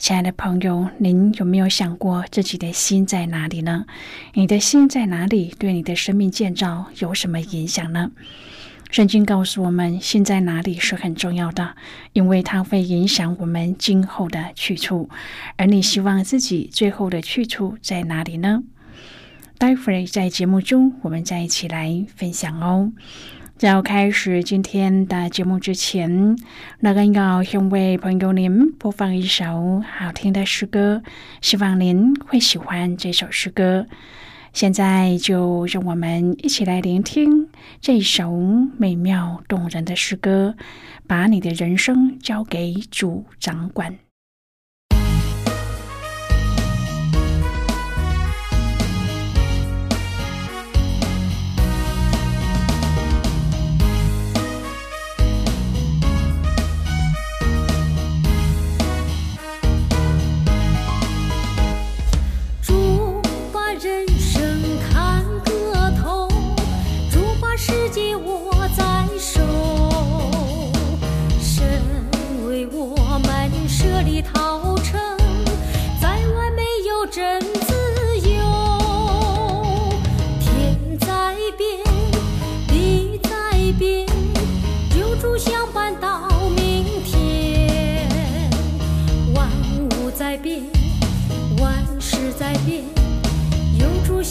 亲爱的朋友，您有没有想过自己的心在哪里呢？你的心在哪里，对你的生命建造有什么影响呢？圣经告诉我们，心在哪里是很重要的，因为它会影响我们今后的去处。而你希望自己最后的去处在哪里呢？待会儿在节目中，我们再一起来分享哦。在要开始今天的节目之前，那个要先为朋友您播放一首好听的诗歌，希望您会喜欢这首诗歌。现在就让我们一起来聆听这首美妙动人的诗歌，把你的人生交给主掌管。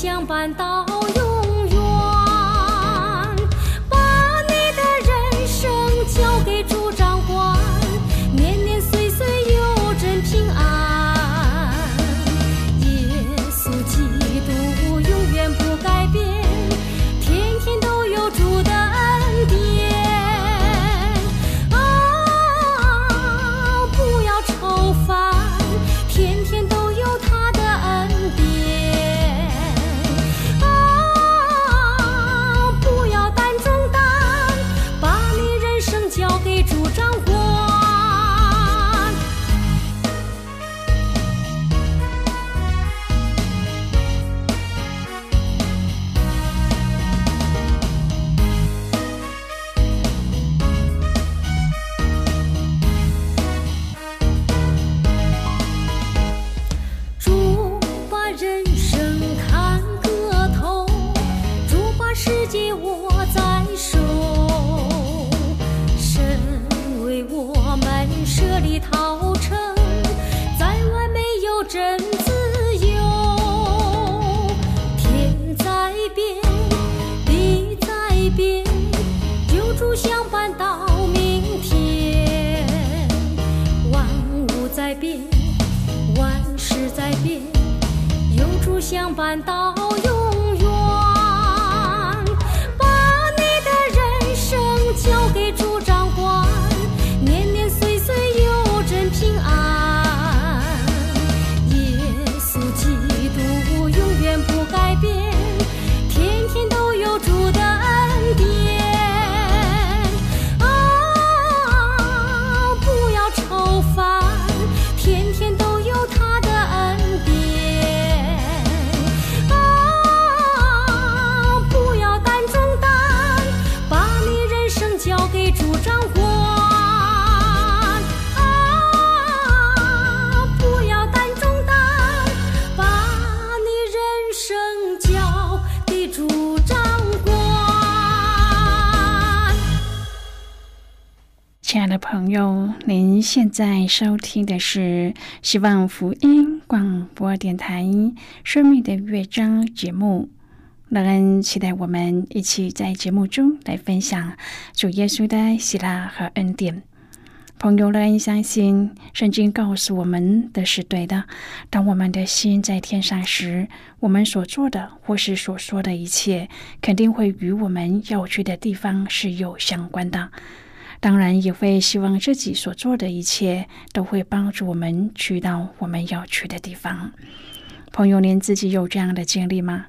相伴到。现在收听的是希望福音广播电台《生命的乐章》节目。乐恩期待我们一起在节目中来分享主耶稣的喜乐和恩典。朋友，乐恩相信圣经告诉我们的是对的。当我们的心在天上时，我们所做的或是所说的一切，肯定会与我们要去的地方是有相关的。当然，也会希望自己所做的一切都会帮助我们去到我们要去的地方。朋友，您自己有这样的经历吗？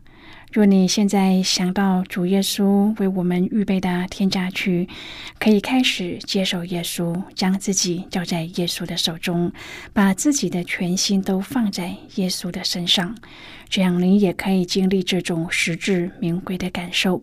若你现在想到主耶稣为我们预备的天家去，可以开始接受耶稣，将自己交在耶稣的手中，把自己的全心都放在耶稣的身上，这样您也可以经历这种实至名归的感受。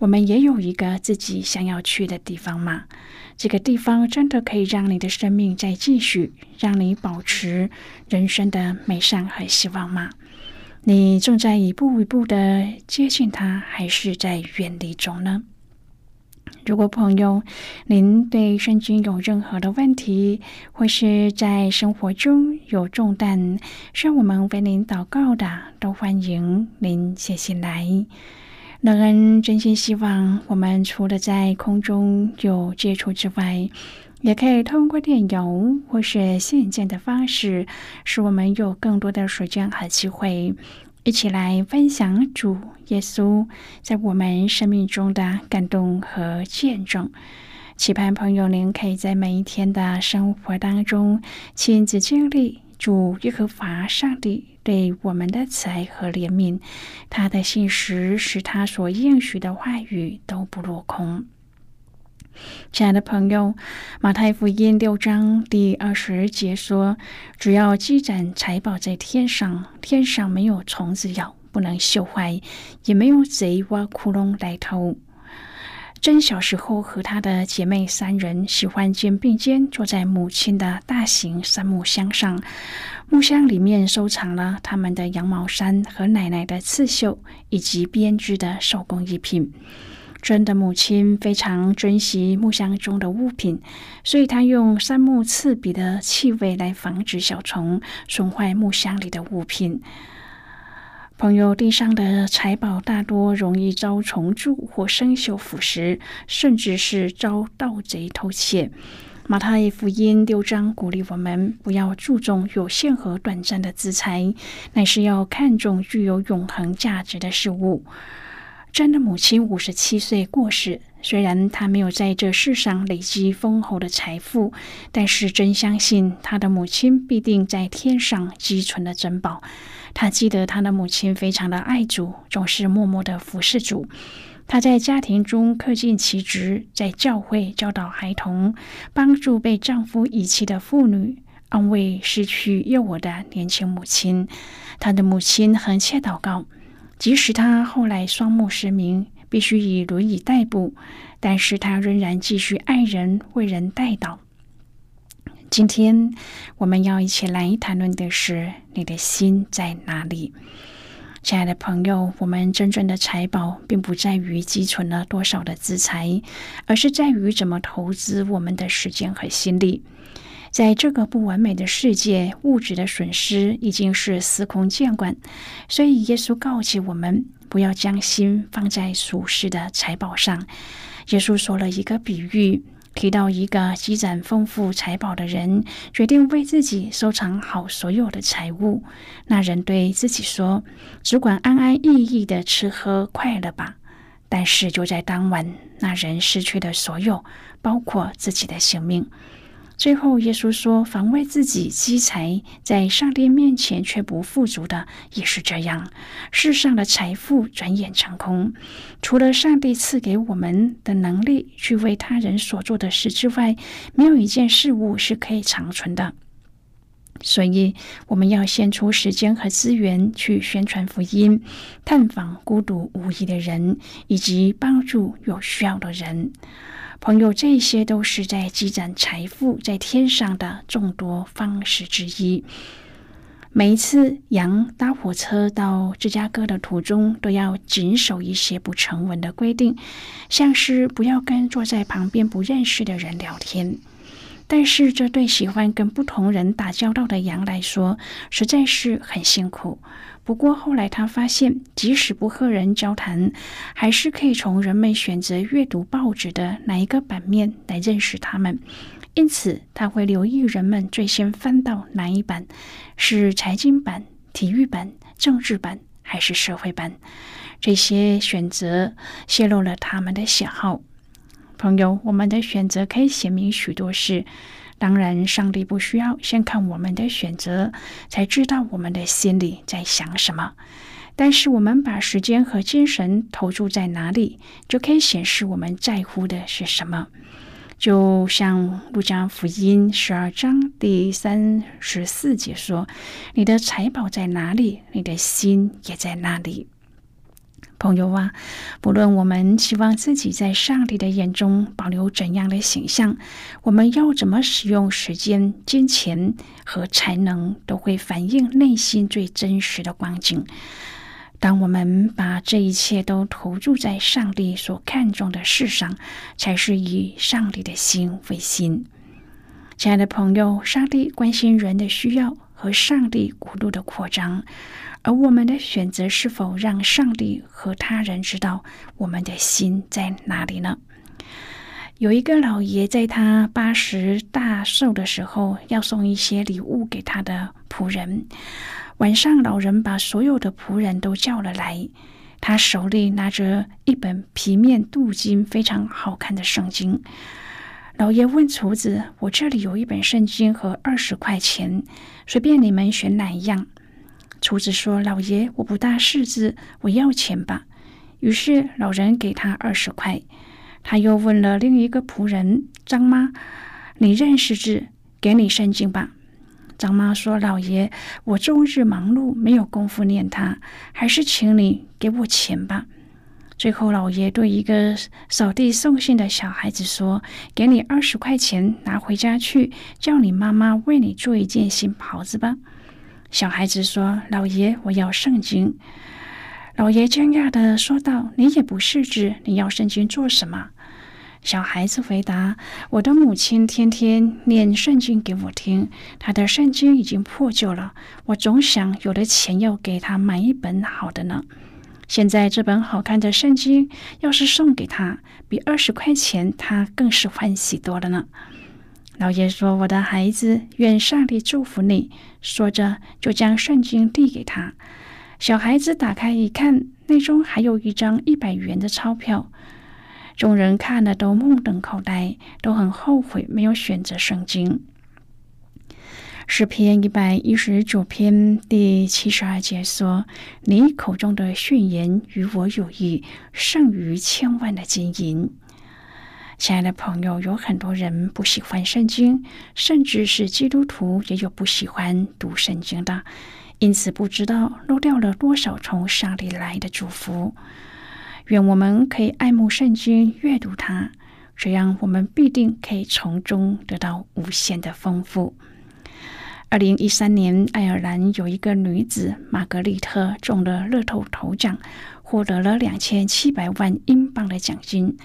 我们也有一个自己想要去的地方吗？这个地方真的可以让你的生命再继续，让你保持人生的美善和希望吗？你正在一步一步的接近他，还是在远离中呢？如果朋友您对圣经有任何的问题，或是在生活中有重担，需要我们为您祷告的，都欢迎您写信来。乐恩真心希望，我们除了在空中有接触之外，也可以通过电邮或是信件的方式，使我们有更多的时间和机会，一起来分享主耶稣在我们生命中的感动和见证。期盼朋友您可以在每一天的生活当中亲自经历主耶和华上帝对我们的慈爱和怜悯，他的信实使他所应许的话语都不落空。亲爱的朋友，《马太福音》六章第二十节说：“只要积攒财宝在天上，天上没有虫子咬，不能锈坏，也没有贼挖窟窿来偷。”珍小时候和她的姐妹三人喜欢肩并肩坐在母亲的大型杉木箱上，木箱里面收藏了他们的羊毛衫和奶奶的刺绣以及编织的手工艺品。真的母亲非常珍惜木箱中的物品，所以她用杉木刺鼻的气味来防止小虫损坏木箱里的物品。朋友地上的财宝大多容易遭虫蛀或生锈腐蚀，甚至是遭盗贼偷窃。马太福音六章鼓励我们不要注重有限和短暂的资财，乃是要看重具有永恒价值的事物。真的母亲五十七岁过世，虽然她没有在这世上累积丰厚的财富，但是真相信她的母亲必定在天上积存了珍宝。她记得她的母亲非常的爱主，总是默默的服侍主。她在家庭中恪尽其职，在教会教导孩童，帮助被丈夫遗弃的妇女，安慰失去幼我的年轻母亲。她的母亲横切祷告。即使他后来双目失明，必须以轮椅代步，但是他仍然继续爱人、为人代祷。今天我们要一起来谈论的是：你的心在哪里，亲爱的朋友？我们真正的财宝，并不在于积存了多少的资财，而是在于怎么投资我们的时间和心力。在这个不完美的世界，物质的损失已经是司空见惯，所以耶稣告诫我们不要将心放在俗世的财宝上。耶稣说了一个比喻，提到一个积攒丰富财宝的人，决定为自己收藏好所有的财物。那人对自己说：“只管安安逸逸的吃喝快乐吧。”但是就在当晚，那人失去了所有，包括自己的性命。最后，耶稣说：“防卫自己积财，在上帝面前却不富足的，也是这样。世上的财富转眼成空，除了上帝赐给我们的能力去为他人所做的事之外，没有一件事物是可以长存的。所以，我们要献出时间和资源去宣传福音，探访孤独无依的人，以及帮助有需要的人。”朋友，这些都是在积攒财富在天上的众多方式之一。每一次羊搭火车到芝加哥的途中，都要谨守一些不成文的规定，像是不要跟坐在旁边不认识的人聊天。但是，这对喜欢跟不同人打交道的羊来说，实在是很辛苦。不过后来他发现，即使不和人交谈，还是可以从人们选择阅读报纸的哪一个版面来认识他们。因此，他会留意人们最先翻到哪一版，是财经版、体育版、政治版还是社会版。这些选择泄露了他们的喜好。朋友，我们的选择可以显明许多事。当然，上帝不需要先看我们的选择，才知道我们的心里在想什么。但是，我们把时间和精神投注在哪里，就可以显示我们在乎的是什么。就像路加福音十二章第三十四节说：“你的财宝在哪里，你的心也在那里。”朋友啊，不论我们希望自己在上帝的眼中保留怎样的形象，我们要怎么使用时间、金钱和才能，都会反映内心最真实的光景。当我们把这一切都投注在上帝所看重的事上，才是以上帝的心为心。亲爱的朋友，上帝关心人的需要和上帝国度的扩张。而我们的选择是否让上帝和他人知道我们的心在哪里呢？有一个老爷在他八十大寿的时候，要送一些礼物给他的仆人。晚上，老人把所有的仆人都叫了来，他手里拿着一本皮面镀金、非常好看的圣经。老爷问厨子：“我这里有一本圣经和二十块钱，随便你们选哪一样。”厨子说：“老爷，我不大识字，我要钱吧。”于是老人给他二十块。他又问了另一个仆人张妈：“你认识字？给你圣经吧。”张妈说：“老爷，我终日忙碌，没有功夫念它，还是请你给我钱吧。”最后，老爷对一个扫地送信的小孩子说：“给你二十块钱，拿回家去，叫你妈妈为你做一件新袍子吧。”小孩子说：“老爷，我要圣经。”老爷惊讶的说道：“你也不识字，你要圣经做什么？”小孩子回答：“我的母亲天天念圣经给我听，她的圣经已经破旧了，我总想有了钱要给她买一本好的呢。现在这本好看的圣经要是送给她，比二十块钱她更是欢喜多了呢。”老爷说：“我的孩子，愿上帝祝福你。”说着，就将圣经递给他。小孩子打开一看，内中还有一张一百元的钞票。众人看了都目瞪口呆，都很后悔没有选择圣经。诗篇一百一十九篇第七十二节说：“你口中的训言与我有益，胜于千万的金银。”亲爱的朋友，有很多人不喜欢圣经，甚至是基督徒也有不喜欢读圣经的，因此不知道漏掉了多少从上帝来的祝福。愿我们可以爱慕圣经，阅读它，这样我们必定可以从中得到无限的丰富。二零一三年，爱尔兰有一个女子玛格丽特中了乐透头奖。获得了两千七百万英镑的奖金，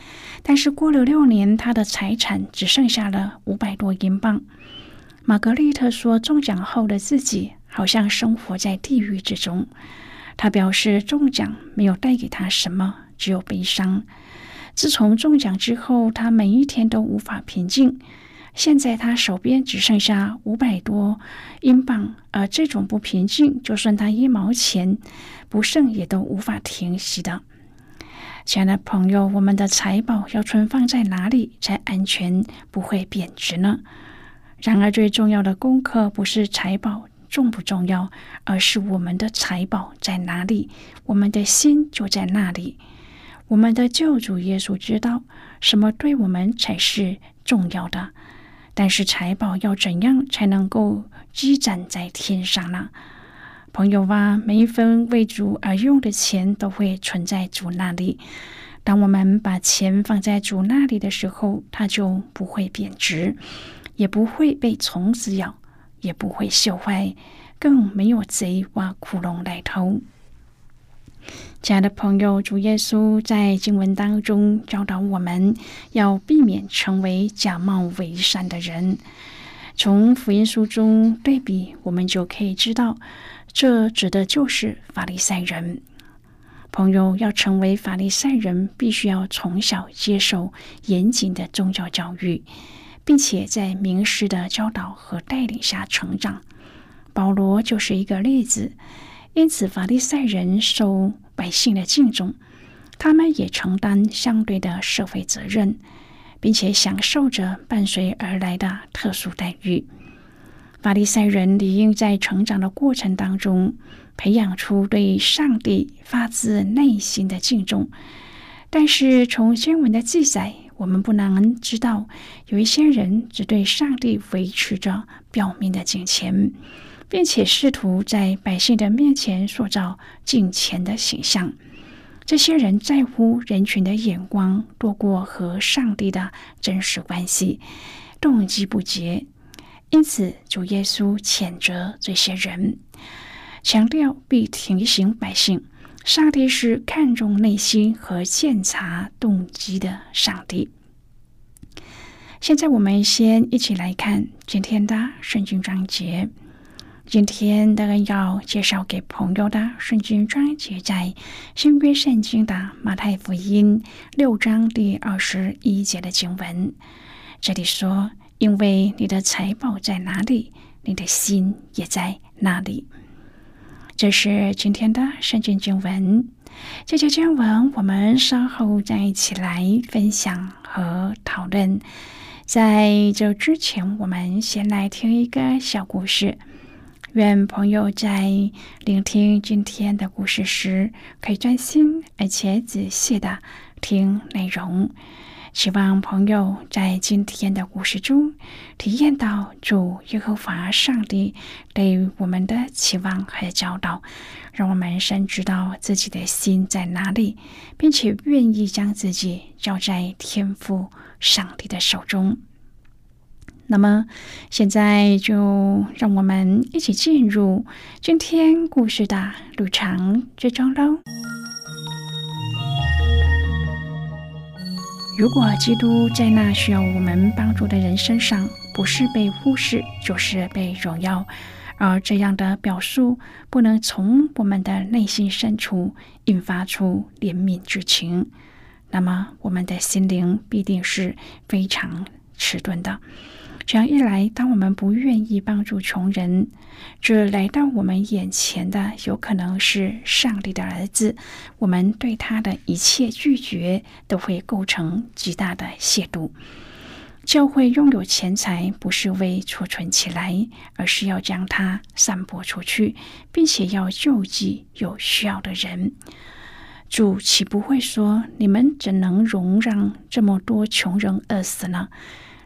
但是过了六年，他的财产只剩下了五百多英镑。玛格丽特说，中奖后的自己好像生活在地狱之中。他表示，中奖没有带给他什么，只有悲伤。自从中奖之后，他每一天都无法平静。现在他手边只剩下五百多英镑，而这种不平静，就算他一毛钱不剩，也都无法停息的。亲爱的朋友，我们的财宝要存放在哪里才安全，不会贬值呢？然而，最重要的功课不是财宝重不重要，而是我们的财宝在哪里，我们的心就在那里。我们的救主耶稣知道什么对我们才是重要的，但是财宝要怎样才能够积攒在天上呢？朋友啊，每一分为主而用的钱都会存在主那里。当我们把钱放在主那里的时候，它就不会贬值，也不会被虫子咬，也不会锈坏，更没有贼挖窟窿来偷。亲爱的朋友，主耶稣在经文当中教导我们要避免成为假冒伪善的人。从福音书中对比，我们就可以知道。这指的就是法利赛人。朋友要成为法利赛人，必须要从小接受严谨的宗教教育，并且在名师的教导和带领下成长。保罗就是一个例子。因此，法利赛人受百姓的敬重，他们也承担相对的社会责任，并且享受着伴随而来的特殊待遇。法利赛人理应在成长的过程当中培养出对上帝发自内心的敬重，但是从经文的记载，我们不难知道，有一些人只对上帝维持着表面的敬虔，并且试图在百姓的面前塑造敬虔的形象。这些人在乎人群的眼光多过和上帝的真实关系，动机不洁。因此，主耶稣谴责这些人，强调并提醒百姓：上帝是看重内心和检查动机的上帝。现在，我们先一起来看今天的圣经章节。今天的要介绍给朋友的圣经章节，在新约圣经的马太福音六章第二十一节的经文。这里说。因为你的财宝在哪里，你的心也在哪里。这是今天的圣经经文。这节经文我们稍后再一起来分享和讨论。在这之前，我们先来听一个小故事。愿朋友在聆听今天的故事时，可以专心而且仔细的听内容。希望朋友在今天的故事中体验到主耶和华上帝对我们的期望和教导，让我们深知道自己的心在哪里，并且愿意将自己交在天父上帝的手中。那么，现在就让我们一起进入今天故事的旅程之中喽。如果基督在那需要我们帮助的人身上不是被忽视，就是被荣耀，而这样的表述不能从我们的内心深处引发出怜悯之情，那么我们的心灵必定是非常迟钝的。这样一来，当我们不愿意帮助穷人，这来到我们眼前的有可能是上帝的儿子，我们对他的一切拒绝都会构成极大的亵渎。教会拥有钱财，不是为储存起来，而是要将它散播出去，并且要救济有需要的人。主岂不会说：“你们怎能容让这么多穷人饿死呢？”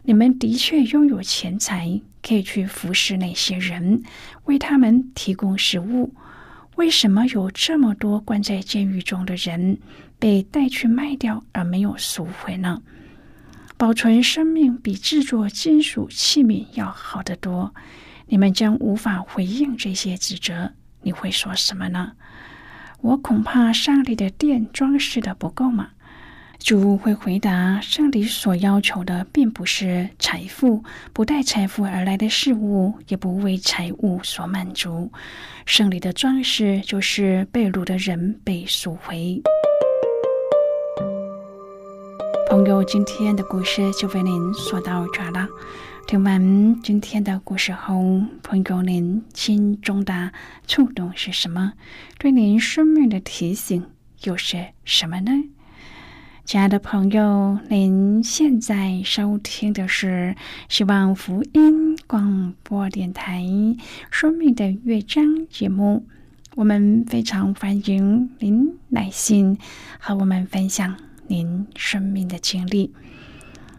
你们的确拥有钱财，可以去服侍那些人，为他们提供食物。为什么有这么多关在监狱中的人被带去卖掉而没有赎回呢？保存生命比制作金属器皿要好得多。你们将无法回应这些指责，你会说什么呢？我恐怕上帝的殿装饰的不够吗？主会回答：上帝所要求的，并不是财富，不带财富而来的事物，也不为财物所满足。胜利的装饰，就是被掳的人被赎回。朋友，今天的故事就为您说到这了。听完今天的故事后，朋友您心中的触动是什么？对您生命的提醒又是什么呢？亲爱的朋友，您现在收听的是希望福音广播电台《生命的乐章》节目。我们非常欢迎您来信和我们分享您生命的经历。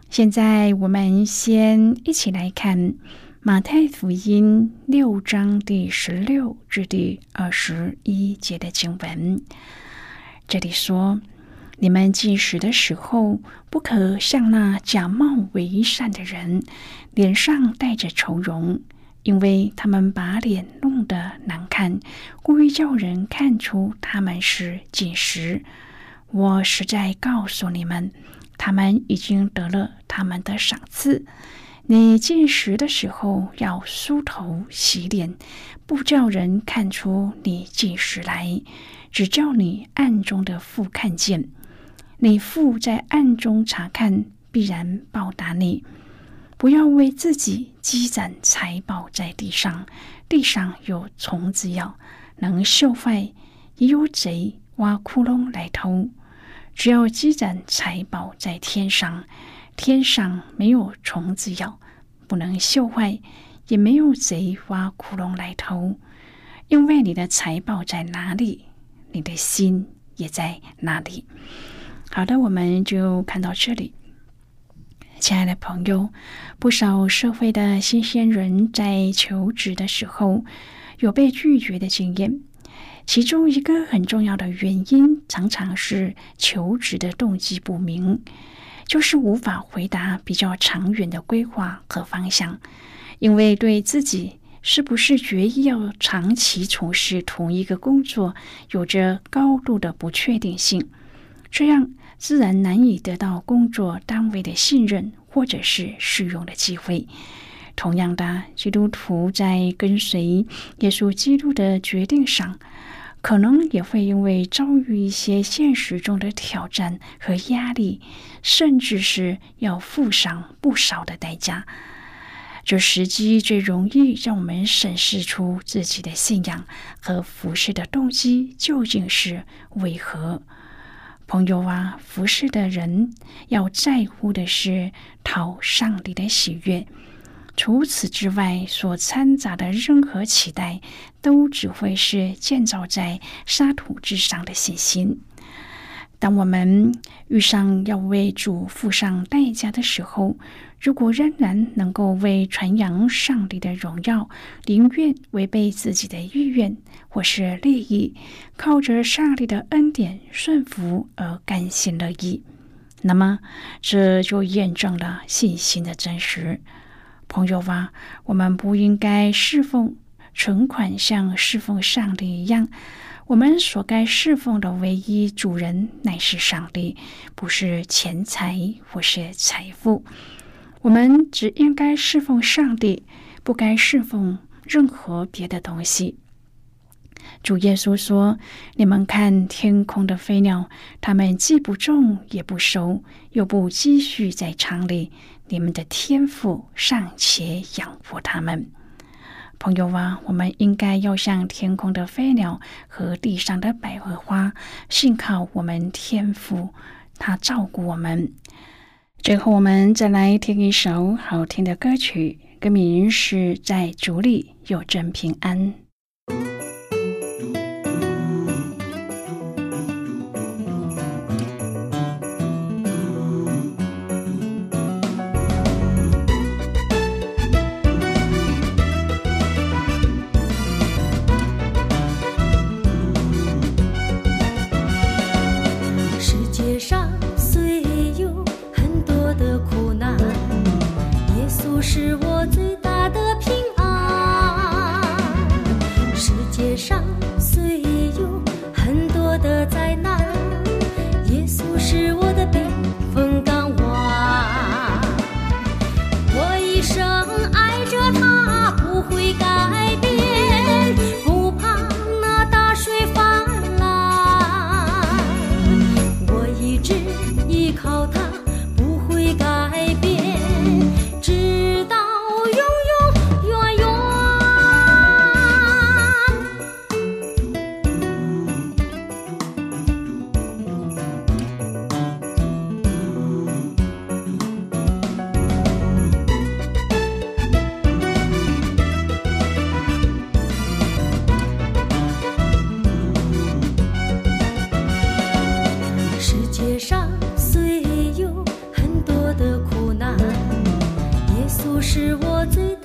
现在，我们先一起来看马太福音六章第十六至第二十一节的经文。这里说。你们进食的时候，不可像那假冒为善的人，脸上带着愁容，因为他们把脸弄得难看，故意叫人看出他们是进食。我实在告诉你们，他们已经得了他们的赏赐。你进食的时候，要梳头洗脸，不叫人看出你进食来，只叫你暗中的父看见。你父在暗中查看，必然报答你。不要为自己积攒财宝在地上，地上有虫子咬，能锈坏；也有贼挖窟窿来偷。只要积攒财宝在天上，天上没有虫子咬，不能锈坏，也没有贼挖窟窿来偷。因为你的财宝在哪里，你的心也在哪里。好的，我们就看到这里。亲爱的朋友，不少社会的新鲜人在求职的时候有被拒绝的经验，其中一个很重要的原因，常常是求职的动机不明，就是无法回答比较长远的规划和方向，因为对自己是不是决意要长期从事同一个工作，有着高度的不确定性，这样。自然难以得到工作单位的信任，或者是试用的机会。同样的，基督徒在跟随耶稣基督的决定上，可能也会因为遭遇一些现实中的挑战和压力，甚至是要付上不少的代价。这时机最容易让我们审视出自己的信仰和服侍的动机究竟是为何。朋友啊，服侍的人要在乎的是讨上帝的喜悦。除此之外，所掺杂的任何期待，都只会是建造在沙土之上的信心。当我们遇上要为主付上代价的时候，如果仍然能够为传扬上帝的荣耀，宁愿违背自己的意愿或是利益，靠着上帝的恩典顺服而甘心乐意，那么这就验证了信心的真实。朋友啊，我们不应该侍奉存款像侍奉上帝一样。我们所该侍奉的唯一主人乃是上帝，不是钱财或是财富。我们只应该侍奉上帝，不该侍奉任何别的东西。主耶稣说：“你们看天空的飞鸟，它们既不种也不收，又不积蓄在仓里，你们的天赋尚且养活它们。”朋友啊，我们应该要像天空的飞鸟和地上的百合花，信靠我们天父，他照顾我们。最后，我们再来听一首好听的歌曲，歌名是在竹里有真。平安。在那是我最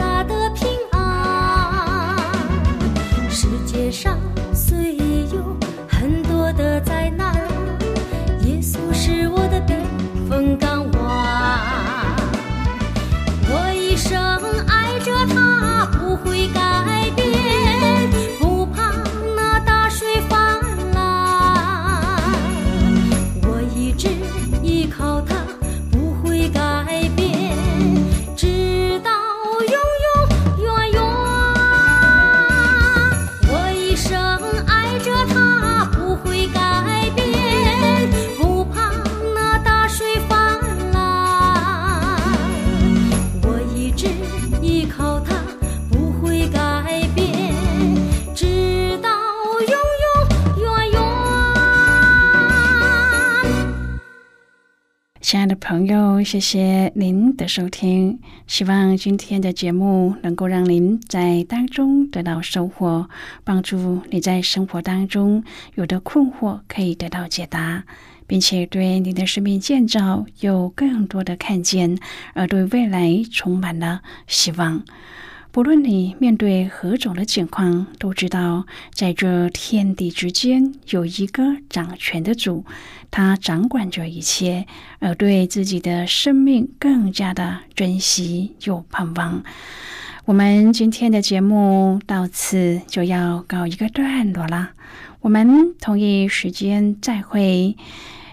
亲爱的朋友，谢谢您的收听。希望今天的节目能够让您在当中得到收获，帮助你在生活当中有的困惑可以得到解答，并且对你的生命建造有更多的看见，而对未来充满了希望。不论你面对何种的境况，都知道在这天地之间有一个掌权的主，他掌管着一切，而对自己的生命更加的珍惜又盼望。我们今天的节目到此就要告一个段落了，我们同一时间再会。